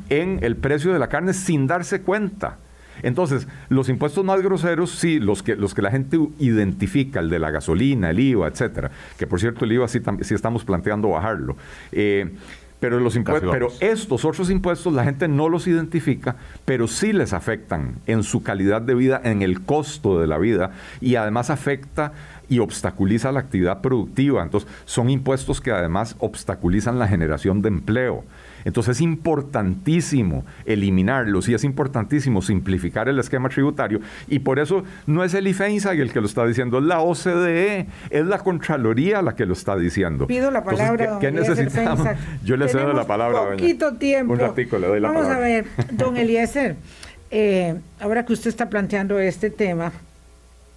en el precio de la carne sin darse cuenta. Entonces, los impuestos más groseros, sí, los que, los que la gente identifica, el de la gasolina, el IVA, etcétera, que por cierto el IVA sí, sí estamos planteando bajarlo. Eh, pero, los impuestos, pero estos otros impuestos la gente no los identifica, pero sí les afectan en su calidad de vida, en el costo de la vida y además afecta y obstaculiza la actividad productiva. Entonces, son impuestos que además obstaculizan la generación de empleo. Entonces es importantísimo eliminarlos y es importantísimo simplificar el esquema tributario y por eso no es el IFEINSAG el que lo está diciendo, es la OCDE, es la Contraloría la que lo está diciendo. Pido la palabra. ¿Qué, necesitamos? Yo le cedo la palabra. Poquito tiempo. Un ratico le doy la Vamos palabra. Vamos a ver, don Eliezer, eh, ahora que usted está planteando este tema,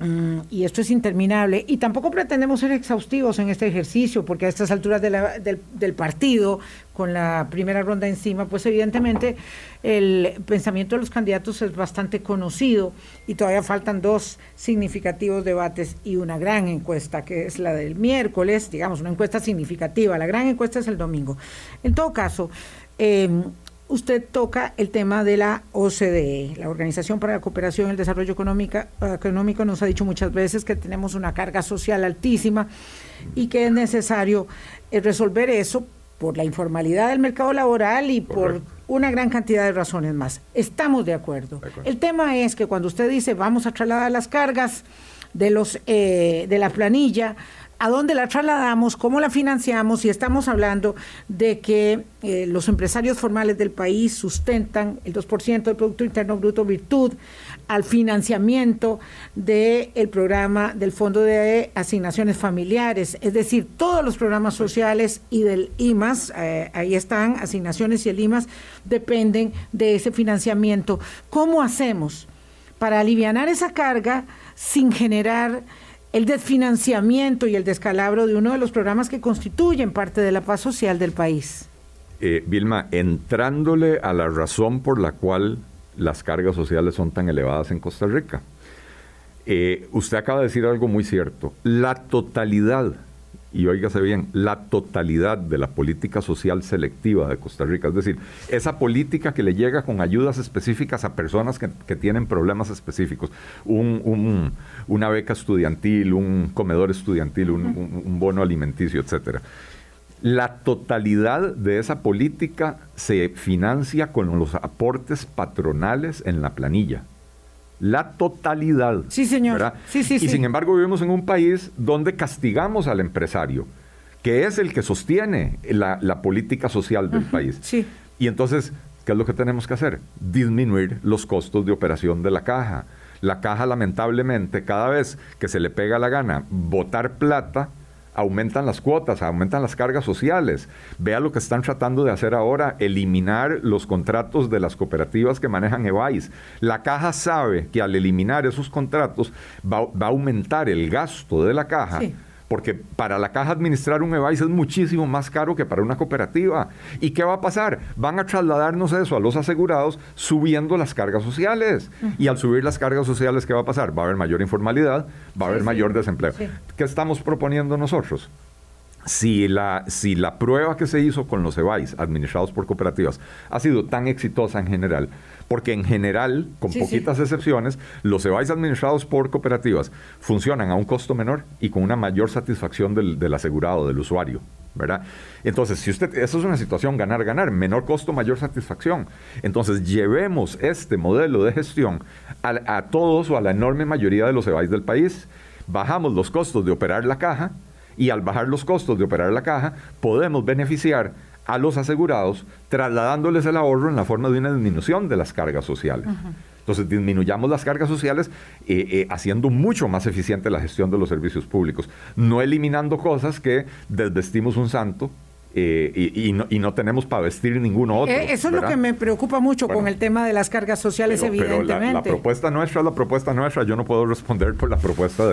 Mm, y esto es interminable. Y tampoco pretendemos ser exhaustivos en este ejercicio, porque a estas alturas del, partido, con la primera ronda encima, pues evidentemente el pensamiento de los candidatos es bastante conocido y todavía faltan dos significativos debates y una gran encuesta, que es la del miércoles, digamos, una encuesta significativa. La gran encuesta es el domingo. En todo caso, eh, usted toca el tema de la OCDE, la Organización para la Cooperación y el Desarrollo Económico, nos ha dicho muchas veces que tenemos una carga social altísima y que es necesario eh, resolver eso por la informalidad del mercado laboral y por una gran cantidad de razones más. Estamos de acuerdo. El tema es que cuando usted dice vamos a trasladar las cargas de los eh, de la planilla a dónde la trasladamos, cómo la financiamos y estamos hablando de que eh, los empresarios formales del país sustentan el 2% del Producto Interno Bruto virtud al financiamiento del programa del Fondo de Asignaciones Familiares, es decir, todos los programas sociales y del IMAS, eh, ahí están, asignaciones y el IMAS dependen de ese financiamiento. ¿Cómo hacemos para aliviar esa carga sin generar el desfinanciamiento y el descalabro de uno de los programas que constituyen parte de la paz social del país. Eh, Vilma, entrándole a la razón por la cual las cargas sociales son tan elevadas en Costa Rica. Eh, usted acaba de decir algo muy cierto. La totalidad y óigase bien, la totalidad de la política social selectiva de Costa Rica. Es decir, esa política que le llega con ayudas específicas a personas que, tienen problemas específicos. Un, una beca estudiantil, un comedor estudiantil, un, bono alimenticio, etcétera. La totalidad de esa política se financia con los aportes patronales en la planilla la totalidad. Sí, señor. Sí, sí, y sin embargo vivimos en un país donde castigamos al empresario, que es el que sostiene la, política social del país. Sí. Y entonces, ¿qué es lo que tenemos que hacer? Disminuir los costos de operación de la caja. La caja, lamentablemente, cada vez que se le pega la gana botar plata, aumentan las cuotas, aumentan las cargas sociales. Vea lo que están tratando de hacer ahora, eliminar los contratos de las cooperativas que manejan EVAIS. La caja sabe que al eliminar esos contratos va, a aumentar el gasto de la caja porque para la caja administrar un EVAIS es muchísimo más caro que para una cooperativa. ¿Y qué va a pasar? Van a trasladarnos eso a los asegurados subiendo las cargas sociales. Y al subir las cargas sociales, ¿qué va a pasar? Va a haber mayor informalidad, va a haber mayor desempleo. ¿Qué estamos proponiendo nosotros? Si la, si la prueba que se hizo con los EVAIS administrados por cooperativas ha sido tan exitosa en general, porque en general, con poquitas excepciones, los EVAIS administrados por cooperativas funcionan a un costo menor y con una mayor satisfacción del, asegurado, del usuario. ¿verdad? Entonces, si usted, eso es una situación ganar, ganar, menor costo, mayor satisfacción. Entonces, llevemos este modelo de gestión a, a todos o a la enorme mayoría de los EVAIS del país. Bajamos los costos de operar la caja y al bajar los costos de operar la caja, podemos beneficiar a los asegurados, trasladándoles el ahorro en la forma de una disminución de las cargas sociales. Entonces disminuyamos las cargas sociales eh, eh, haciendo mucho más eficiente la gestión de los servicios públicos, no eliminando cosas que desvestimos un santo eh, y, no, tenemos para vestir ninguno otro. Eh, eso es lo que me preocupa mucho con el tema de las cargas sociales, evidentemente. la, propuesta nuestra es la propuesta nuestra. Yo no puedo responder por la propuesta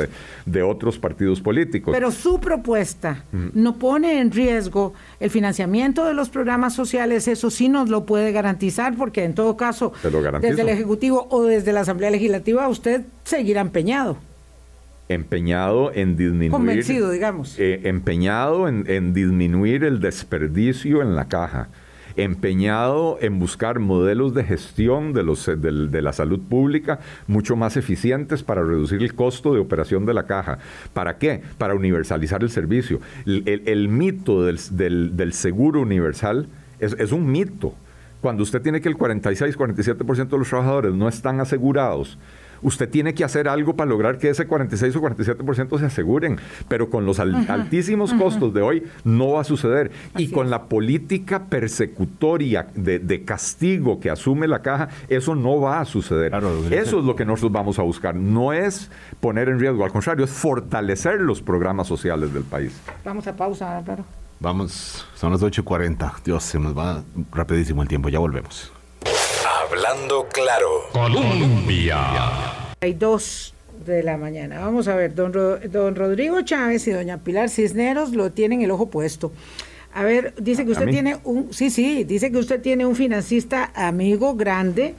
de, otros partidos políticos. Pero su propuesta no pone en riesgo el financiamiento de los programas sociales. Eso sí nos lo puede garantizar, porque en todo caso, desde el Ejecutivo o desde la Asamblea Legislativa, usted seguirá empeñado empeñado en disminuir. Convencido, digamos. Eh, empeñado en, disminuir el desperdicio en la caja. Empeñado en buscar modelos de gestión de, los, de, la salud pública mucho más eficientes para reducir el costo de operación de la caja. ¿Para qué? Para universalizar el servicio. El, mito del, seguro universal es, es un mito. Cuando usted tiene que el 46, 47% de los trabajadores no están asegurados, usted tiene que hacer algo para lograr que ese 46 o 47% se aseguren, pero con los altísimos costos de hoy no va a suceder. y con la política persecutoria de, castigo que asume la caja, eso no va a suceder. eso es lo que nosotros vamos a buscar. No es poner en riesgo, al contrario, es fortalecer los programas sociales del país. Vamos a pausa, claro. Vamos, son las 8.40. Dios, se nos va rapidísimo el tiempo, ya volvemos. Hablando claro. Colombia. Hay dos de la mañana. Vamos a ver, don, don Rodrigo Chávez y doña Pilar Cisneros lo tienen el ojo puesto. A ver, dice que usted tiene un, sí, sí, dice que usted tiene un financista amigo grande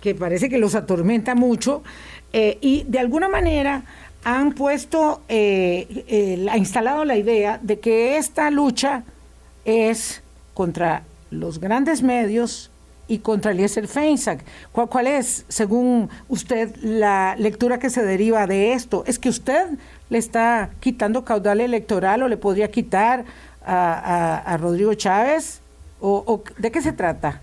que parece que los atormenta mucho eh, y de alguna manera han puesto, eh, eh, ha instalado la idea de que esta lucha es contra los grandes medios y contra Eliezer Feinsack. ¿Cuál, ¿Cuál, es, según usted, la lectura que se deriva de esto? ¿Es que usted le está quitando caudal electoral o le podría quitar a, Rodrigo Chávez? ¿O, de qué se trata?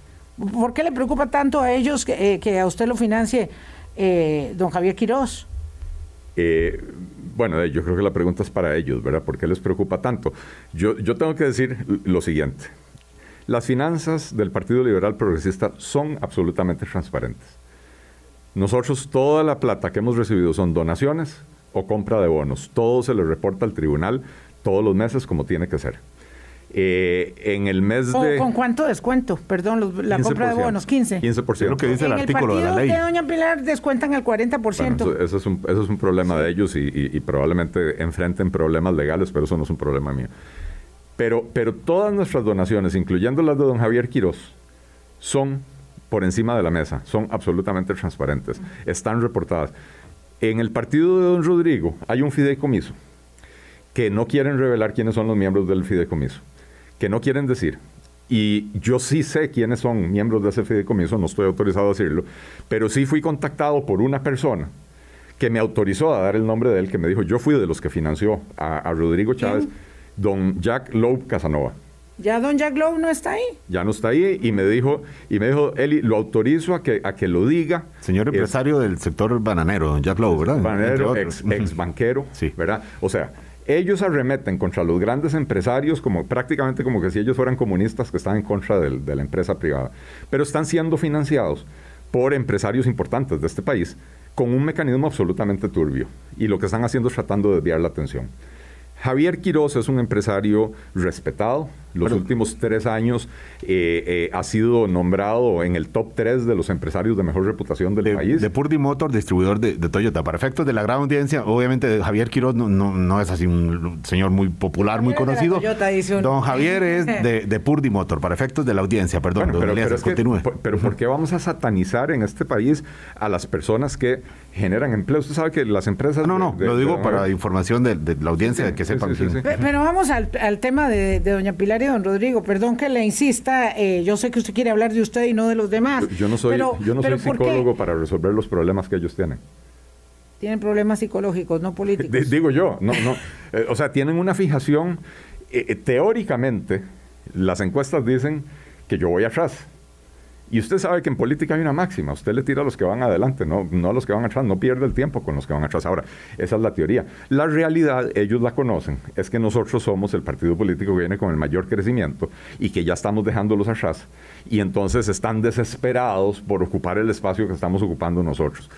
¿Por qué le preocupa tanto a ellos que, eh, a usted lo financie eh, don Javier Quirós? Eh, bueno, yo creo que la pregunta es para ellos, ¿verdad? ¿Por qué les preocupa tanto? Yo, yo tengo que decir lo siguiente. Las finanzas del Partido Liberal Progresista son absolutamente transparentes. Nosotros toda la plata que hemos recibido son donaciones o compra de bonos. Todo se le reporta al tribunal todos los meses como tiene que ser. Eh, en el mes de... ¿Con cuánto descuento? Perdón, la compra de bonos, 15. 15%. Es lo que dice el artículo de la ley. de Doña Pilar descuentan al 40%. eso, es un, eso es un problema de ellos y, y, probablemente enfrenten problemas legales, pero eso no es un problema mío. Pero, pero todas nuestras donaciones, incluyendo las de don Javier Quirós, son por encima de la mesa, son absolutamente transparentes, están reportadas. En el partido de don Rodrigo hay un fideicomiso que no quieren revelar quiénes son los miembros del fideicomiso, que no quieren decir. Y yo sí sé quiénes son miembros de ese fideicomiso, no estoy autorizado a decirlo, pero sí fui contactado por una persona que me autorizó a dar el nombre de él, que me dijo, yo fui de los que financió a, Rodrigo Chávez, don Jack Loeb Casanova. Ya don Jack Lowe no está ahí. Ya no está ahí y me dijo, y me dijo, Eli, lo autorizo a que, a que lo diga. Señor empresario del sector bananero, don Jack Lowe, ¿verdad? Bananero, ex, ex, banquero, (laughs) sí. ¿verdad? O sea, ellos arremeten contra los grandes empresarios como prácticamente como que si ellos fueran comunistas que están en contra de la empresa privada. Pero están siendo financiados por empresarios importantes de este país con un mecanismo absolutamente turbio. Y lo que están haciendo es tratando de desviar la atención. Javier Quiroz es un empresario respetado. Los últimos tres años eh, eh, ha sido nombrado en el top tres de los empresarios de mejor reputación del país. De Purdy Motor, distribuidor de, Toyota. Para efectos de la gran audiencia, obviamente Javier Quiroz no, no, es así un señor muy popular, muy conocido. Don Javier (laughs) es de, de, Purdy Motor, para efectos de la audiencia, perdón. pero, pero, ¿por qué vamos a satanizar en este país a las personas que generan empleo? Usted sabe que las empresas... No, no, lo digo para información de, la audiencia, pero vamos al, tema de, doña Pilar y don Rodrigo. Perdón que le insista, eh, yo sé que usted quiere hablar de usted y no de los demás. Yo, no soy, yo no soy psicólogo para resolver los problemas que ellos tienen. Tienen problemas psicológicos, no políticos. (laughs) digo yo, no, no. Eh, o sea, tienen una fijación. Eh, teóricamente, las encuestas dicen que yo voy atrás y usted sabe que en política hay una máxima, usted le tira a los que van adelante, no, no a los que van atrás, no pierde el tiempo con los que van atrás. Ahora, esa es la teoría. La realidad, ellos la conocen, es que nosotros somos el partido político que viene con el mayor crecimiento y que ya estamos dejándolos atrás y entonces están desesperados por ocupar el espacio que estamos ocupando nosotros.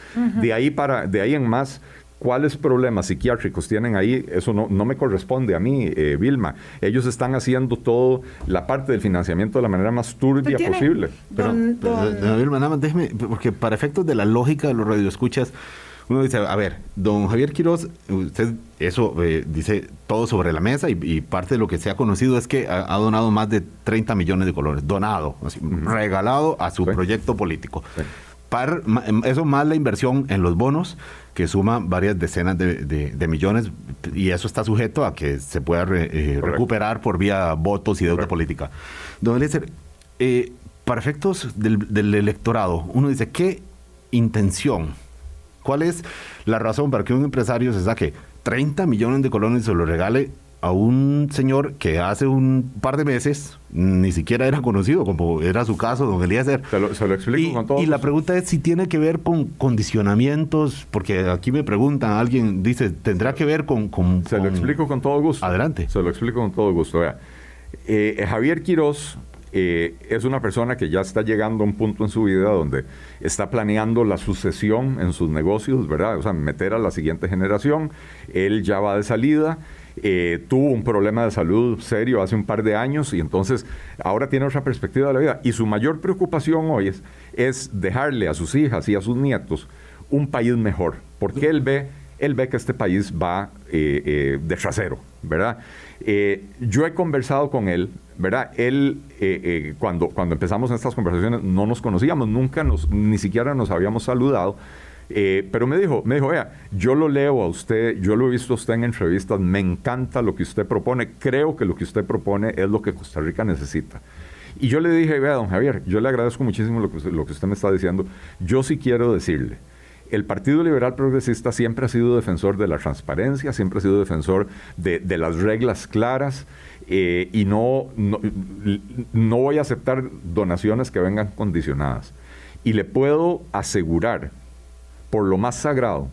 de, ahí para, de ahí en más, cuáles problemas psiquiátricos tienen ahí, eso no, no me corresponde a mí, eh, Vilma. Ellos están haciendo todo la parte del financiamiento de la manera más turbia posible. Pero, Vilma, nada más déjeme, porque para efectos de la lógica de los radioescuchas, uno dice, a ver, don Javier Quiroz, usted eso eh, dice todo sobre la mesa y, parte de lo que se ha conocido es que ha, donado más de 30 millones de colores, donado, regalado a su proyecto político. eso más la inversión en los bonos que suma varias decenas de, millones y eso está sujeto a que se pueda eh, recuperar por vía votos y deuda política. Don Eliezer, eh, para efectos del, electorado, uno dice, ¿qué intención? ¿Cuál es la razón para que un empresario se saque 30 millones de colones y se lo regale a un señor que hace un par de meses ni siquiera era conocido, como era su caso, don Eliezer. Se lo, se lo explico y, con todo. Y la pregunta es si tiene que ver con condicionamientos, porque aquí me preguntan, alguien dice, ¿tendrá que ver con...? con se lo explico con todo gusto. Adelante. Se lo explico con todo gusto. Vea. Eh, Javier Quiroz eh, es una persona que ya está llegando a un punto en su vida donde está planeando la sucesión en sus negocios, ¿verdad? O sea, meter a la siguiente generación. Él ya va de salida eh, tuvo un problema de salud serio hace un par de años y entonces ahora tiene otra perspectiva de la vida. Y su mayor preocupación hoy es, es dejarle a sus hijas y a sus nietos un país mejor, porque él ve, él ve que este país va eh, eh, de trasero, ¿verdad? yo he conversado con él, ¿verdad? Él, cuando, cuando empezamos estas conversaciones, no nos conocíamos, nunca nos, ni siquiera nos habíamos saludado. Eh, pero me dijo, me dijo, vea, yo lo leo a usted, yo lo he visto a usted en entrevistas, me encanta lo que usted propone, creo que lo que usted propone es lo que Costa Rica necesita. Y yo le dije, vea, don Javier, yo le agradezco muchísimo lo que, usted me está diciendo, yo sí quiero decirle, el Partido Liberal Progresista siempre ha sido defensor de la transparencia, siempre ha sido defensor de, las reglas claras eh, y no, no, no voy a aceptar donaciones que vengan condicionadas. Y le puedo asegurar por lo más sagrado,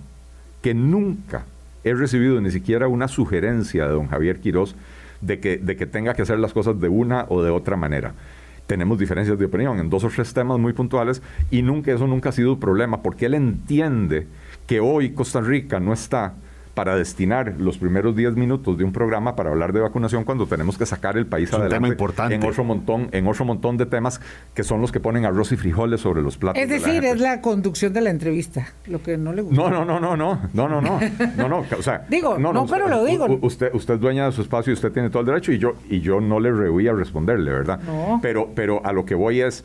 que nunca he recibido ni siquiera una sugerencia de don Javier Quirós de que, de que tenga que hacer las cosas de una o de otra manera. Tenemos diferencias de opinión en dos o tres temas muy puntuales y nunca eso nunca ha sido un problema porque él entiende que hoy Costa Rica no está para destinar los primeros 10 minutos de un programa para hablar de vacunación cuando tenemos que sacar el país adelante importante. en otro montón en otro montón de temas que son los que ponen arroz y frijoles sobre los platos. Es decir, es la conducción de la entrevista, lo que no le gusta. No, no, no, no, no, no, no, no, no, no, o sea, digo, no, no, pero lo digo. Usted, usted es dueña de su espacio y usted tiene todo el derecho y yo y yo no le rehuí a responderle, ¿verdad? No. Pero pero a lo que voy es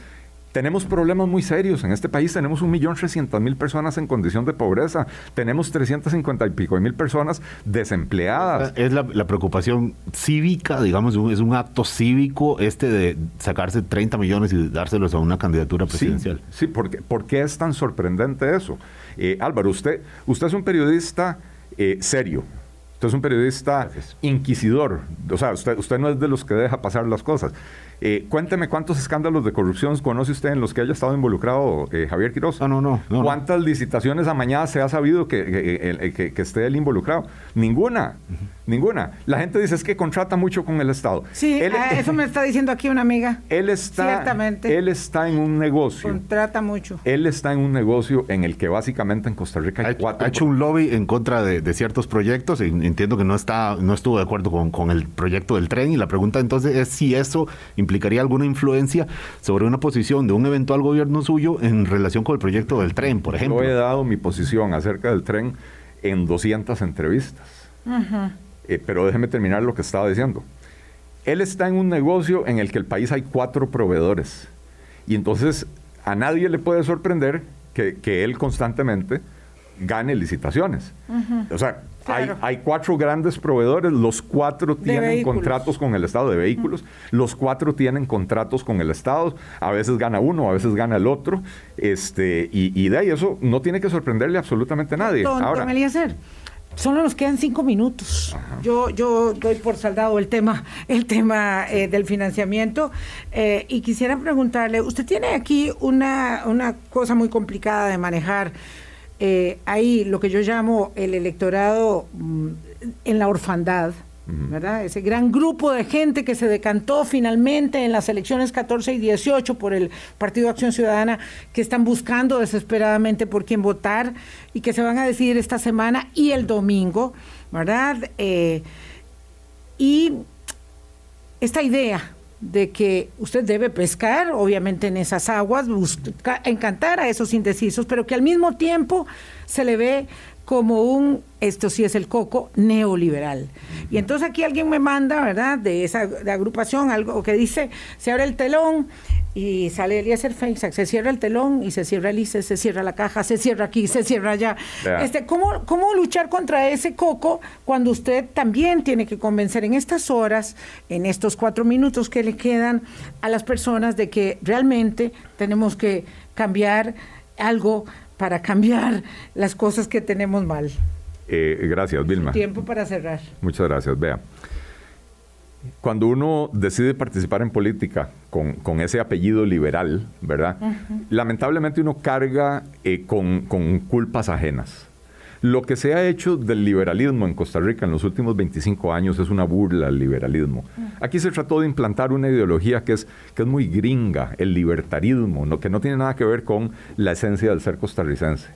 Tenemos problemas muy serios. En este país tenemos 1.300.000 personas en condición de pobreza. Tenemos 350 y pico mil personas desempleadas. Es la, preocupación cívica, digamos, es un acto cívico este de sacarse 30 millones y dárselos a una candidatura presidencial. Sí, porque, ¿por qué es tan sorprendente eso? Eh, Álvaro, usted, usted es un periodista eh, serio. Usted es un periodista inquisidor. O sea, usted, usted no es de los que deja pasar las cosas. Eh, cuénteme cuántos escándalos de corrupción conoce usted en los que haya estado involucrado eh, Javier Quiroz. No, no, no, ¿Cuántas licitaciones amañadas se ha sabido que, que, esté él involucrado? Ninguna, ninguna. La gente dice es que contrata mucho con el Estado. Sí, eso me está diciendo aquí una amiga. Él está, Ciertamente. Él está en un negocio. Contrata mucho. Él está en un negocio en el que básicamente en Costa Rica hay ha, cuatro. Ha hecho un lobby en contra de, ciertos proyectos y entiendo que no, está, no estuvo de acuerdo con, con el proyecto del tren y la pregunta entonces es si eso implicaría alguna influencia sobre una posición de un eventual gobierno suyo en relación con el proyecto del tren, por ejemplo. Yo he dado mi posición acerca del tren en 200 entrevistas. Eh, pero déjeme terminar lo que estaba diciendo. Él está en un negocio en el que el país hay cuatro proveedores. Y entonces a nadie le puede sorprender que, que él constantemente gane licitaciones. O sea, hay, cuatro grandes proveedores, los cuatro tienen contratos con el Estado de vehículos, los cuatro tienen contratos con el Estado, a veces gana uno, a veces gana el otro, este, y, de ahí eso no tiene que sorprenderle absolutamente a nadie. Don, Ahora, Solo nos quedan cinco minutos. Yo, yo doy por saldado el tema, el tema eh, del financiamiento eh, y quisiera preguntarle, usted tiene aquí una, una cosa muy complicada de manejar eh, hay lo que yo llamo el electorado mm, en la orfandad, ¿verdad? Ese gran grupo de gente que se decantó finalmente en las elecciones 14 y 18 por el Partido Acción Ciudadana, que están buscando desesperadamente por quién votar y que se van a decidir esta semana y el domingo, ¿verdad? Eh, y esta idea de que usted debe pescar, obviamente en esas aguas, encantar a esos indecisos, pero que al mismo tiempo se le ve como un, esto sí es el coco, neoliberal. Y entonces aquí alguien me manda, ¿verdad?, de esa agrupación, algo que dice, se abre el telón y sale Eliezer Feinsack, se cierra el telón y se cierra el ICE, se cierra la caja, se cierra aquí, se cierra allá. Este, ¿cómo, ¿Cómo luchar contra ese coco cuando usted también tiene que convencer en estas horas, en estos cuatro minutos que le quedan a las personas de que realmente tenemos que cambiar algo para cambiar las cosas que tenemos mal. Eh, gracias, Vilma. Tiempo para cerrar. Muchas gracias. Vea, cuando uno decide participar en política con, ese apellido liberal, ¿verdad? Lamentablemente uno carga eh, con, con culpas ajenas. Lo que se ha hecho del liberalismo en Costa Rica en los últimos 25 años es una burla al liberalismo. Aquí se trató de implantar una ideología que es, que es muy gringa, el libertarismo, ¿no? que no tiene nada que ver con la esencia del ser costarricense,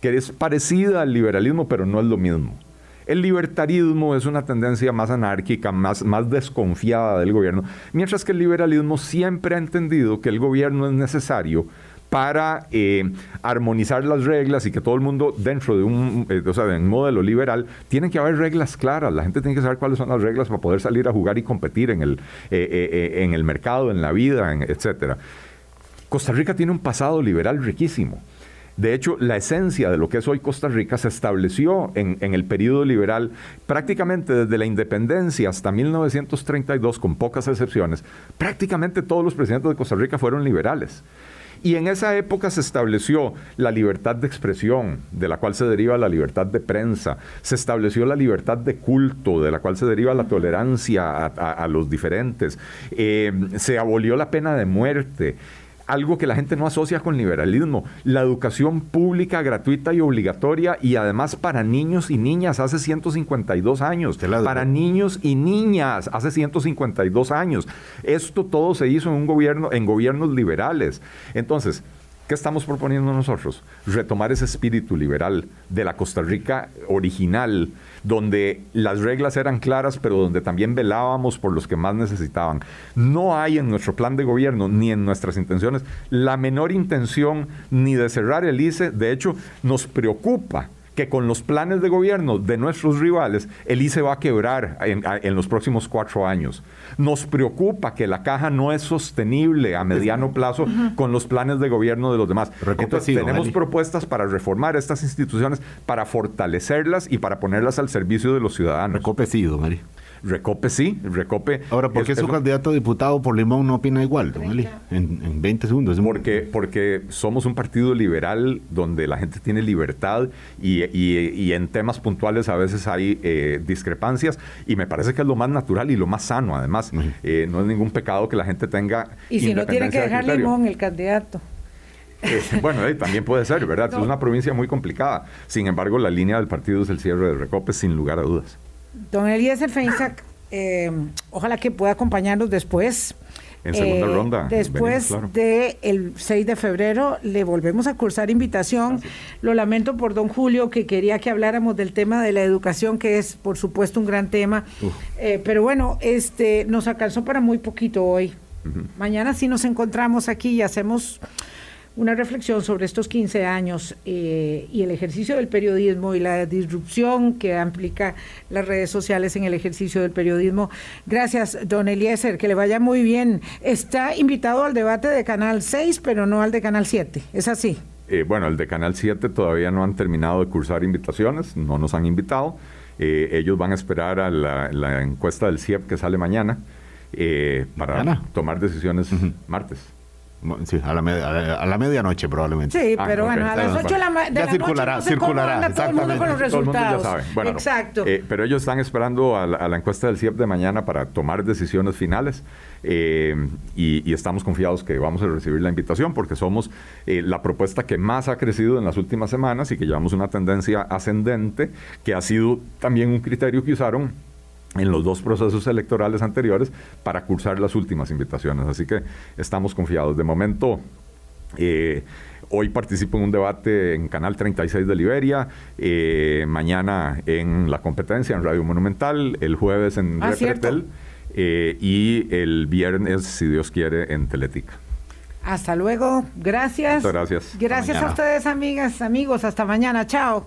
que es parecida al liberalismo, pero no es lo mismo. El libertarismo es una tendencia más anárquica, más, más desconfiada del gobierno, mientras que el liberalismo siempre ha entendido que el gobierno es necesario para eh, armonizar las reglas y que todo el mundo dentro de un, eh, o sea, de un modelo liberal, tienen que haber reglas claras. La gente tiene que saber cuáles son las reglas para poder salir a jugar y competir en el, eh, en el mercado, en la vida, en, etc. Costa Rica tiene un pasado liberal riquísimo. De hecho, la esencia de lo que es hoy Costa Rica se estableció en, el periodo liberal prácticamente desde la independencia hasta 1932, con pocas excepciones. Prácticamente todos los presidentes de Costa Rica fueron liberales. Y en esa época se estableció la libertad de expresión, de la cual se deriva la libertad de prensa, se estableció la libertad de culto, de la cual se deriva la tolerancia a, los diferentes, eh, se abolió la pena de muerte algo que la gente no asocia con liberalismo. La educación pública, gratuita y obligatoria y además para niños y niñas hace 152 años. Para niños y niñas hace 152 años. Esto todo se hizo en un gobierno, en gobiernos liberales. Entonces, ¿Qué estamos proponiendo nosotros? Retomar ese espíritu liberal de la Costa Rica original, donde las reglas eran claras, pero donde también velábamos por los que más necesitaban. No hay en nuestro plan de gobierno ni en nuestras intenciones la menor intención ni de cerrar el ICE. De hecho, nos preocupa que con los planes de gobierno de nuestros rivales, el ICE va a quebrar en, los próximos cuatro años. Nos preocupa que la caja no es sostenible a mediano plazo con los planes de gobierno de los demás. Entonces, tenemos propuestas para reformar estas instituciones, para fortalecerlas y para ponerlas al servicio de los ciudadanos. Recopecido, Mari. Recope sí, Recope. Ahora, ¿por qué su candidato a diputado por Limón no opina igual, don Eli? En, 20 segundos. Porque, porque somos un partido liberal donde la gente tiene libertad y, en temas puntuales a veces hay eh, discrepancias y me parece que es lo más natural y lo más sano, además. Eh, no es ningún pecado que la gente tenga. Y si no tiene que dejar Limón el candidato. Eh, bueno, también puede ser, ¿verdad? Es una provincia muy complicada. Sin embargo, la línea del partido es el cierre de Recope, sin lugar a dudas. Don Eliezer Feinsack, eh, ojalá que pueda acompañarnos después. En segunda eh, ronda. Después del 6 de febrero le volvemos a cursar invitación. Lo lamento por don Julio, que quería que habláramos del tema de la educación, que es por supuesto un gran tema. Eh, pero bueno, este nos alcanzó para muy poquito hoy. Mañana sí nos encontramos aquí y hacemos una reflexión sobre estos 15 años eh, y el ejercicio del periodismo y la disrupción que implica las redes sociales en el ejercicio del periodismo. Gracias, don Eliezer, que le vaya muy bien. Está invitado al debate de Canal 6, pero no al de Canal 7. ¿Es así? Eh, bueno, el de Canal 7 todavía no han terminado de cursar invitaciones, no nos han invitado. Eh, ellos van a esperar a la, encuesta del CIEP que sale mañana para tomar decisiones martes. Sí, a la, a la, medianoche probablemente. Sí, ah, pero bueno, a las 8 de la, de ya circulará, circulará. Todo el mundo con los resultados. ya sabe. Bueno, Exacto. Eh, pero ellos están esperando a la, encuesta del CIEP de mañana para tomar decisiones finales eh, y, estamos confiados que vamos a recibir la invitación porque somos eh, la propuesta que más ha crecido en las últimas semanas y que llevamos una tendencia ascendente que ha sido también un criterio que usaron en los dos procesos electorales anteriores para cursar las últimas invitaciones. Así que estamos confiados. De momento, eh, hoy participo en un debate en Canal 36 de Liberia, eh, mañana en La Competencia, en Radio Monumental, el jueves en ah, eh, y el viernes, si Dios quiere, en Teletica. Hasta luego. Gracias. Muchas gracias. Gracias a ustedes, amigas, amigos. Hasta mañana. Chao.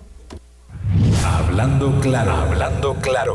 Hablando claro. Hablando claro.